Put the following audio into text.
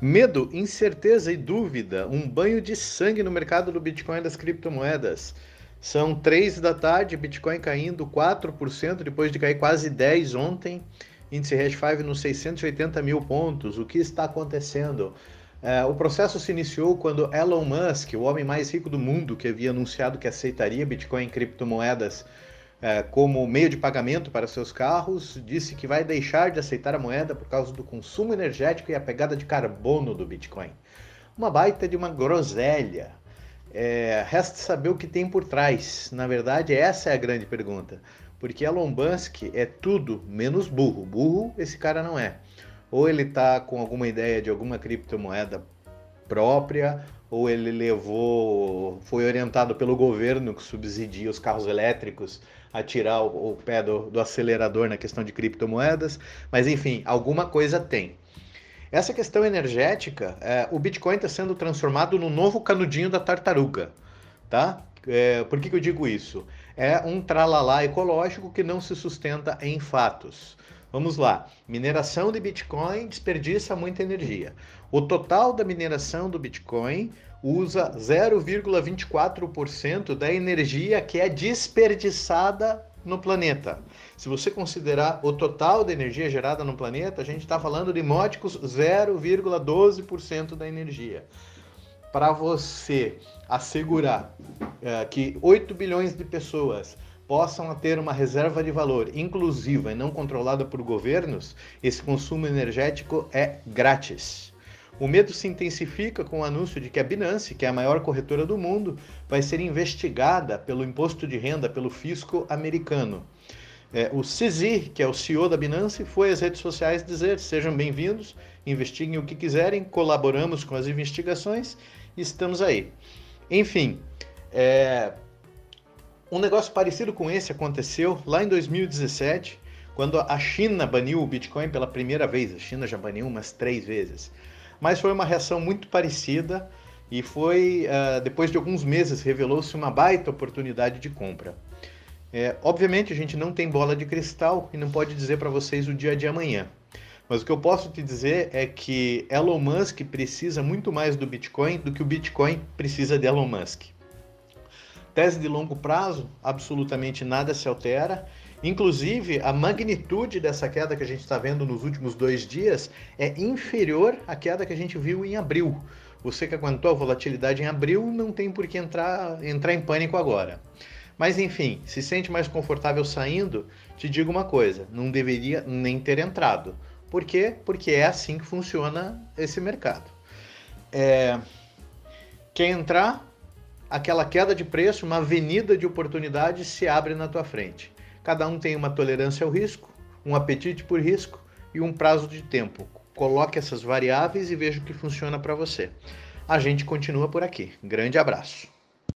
Medo, incerteza e dúvida, um banho de sangue no mercado do Bitcoin e das criptomoedas. São três da tarde, Bitcoin caindo 4%, depois de cair quase 10% ontem. Índice Hash 5 nos 680 mil pontos. O que está acontecendo? É, o processo se iniciou quando Elon Musk, o homem mais rico do mundo, que havia anunciado que aceitaria Bitcoin e criptomoedas como meio de pagamento para seus carros, disse que vai deixar de aceitar a moeda por causa do consumo energético e a pegada de carbono do Bitcoin. Uma baita de uma groselha. É, resta saber o que tem por trás. Na verdade, essa é a grande pergunta. Porque Elon Musk é tudo menos burro. Burro esse cara não é. Ou ele está com alguma ideia de alguma criptomoeda própria, ou ele levou, foi orientado pelo governo que subsidia os carros elétricos a tirar o, o pé do, do acelerador na questão de criptomoedas, mas enfim, alguma coisa tem. Essa questão energética, é, o Bitcoin está sendo transformado no novo canudinho da tartaruga, tá? É, por que, que eu digo isso? É um tralalá ecológico que não se sustenta em fatos. Vamos lá. Mineração de Bitcoin desperdiça muita energia. O total da mineração do Bitcoin usa 0,24% da energia que é desperdiçada no planeta. Se você considerar o total da energia gerada no planeta, a gente está falando de módicos 0,12% da energia. Para você assegurar é, que 8 bilhões de pessoas possam ter uma reserva de valor inclusiva e não controlada por governos, esse consumo energético é grátis. O medo se intensifica com o anúncio de que a Binance, que é a maior corretora do mundo, vai ser investigada pelo imposto de renda pelo fisco americano. É, o CZ, que é o CEO da Binance, foi às redes sociais dizer: sejam bem-vindos, investiguem o que quiserem, colaboramos com as investigações e estamos aí. Enfim, é, um negócio parecido com esse aconteceu lá em 2017, quando a China baniu o Bitcoin pela primeira vez. A China já baniu umas três vezes. Mas foi uma reação muito parecida e foi, uh, depois de alguns meses, revelou-se uma baita oportunidade de compra. É, obviamente, a gente não tem bola de cristal e não pode dizer para vocês o dia de amanhã. Mas o que eu posso te dizer é que Elon Musk precisa muito mais do Bitcoin do que o Bitcoin precisa de Elon Musk. Tese de longo prazo, absolutamente nada se altera. Inclusive, a magnitude dessa queda que a gente está vendo nos últimos dois dias é inferior à queda que a gente viu em abril. Você que aguentou a volatilidade em abril não tem por que entrar, entrar em pânico agora. Mas enfim, se sente mais confortável saindo, te digo uma coisa: não deveria nem ter entrado. Por quê? Porque é assim que funciona esse mercado. É... Quer entrar? Aquela queda de preço, uma avenida de oportunidades se abre na tua frente. Cada um tem uma tolerância ao risco, um apetite por risco e um prazo de tempo. Coloque essas variáveis e veja o que funciona para você. A gente continua por aqui. Grande abraço.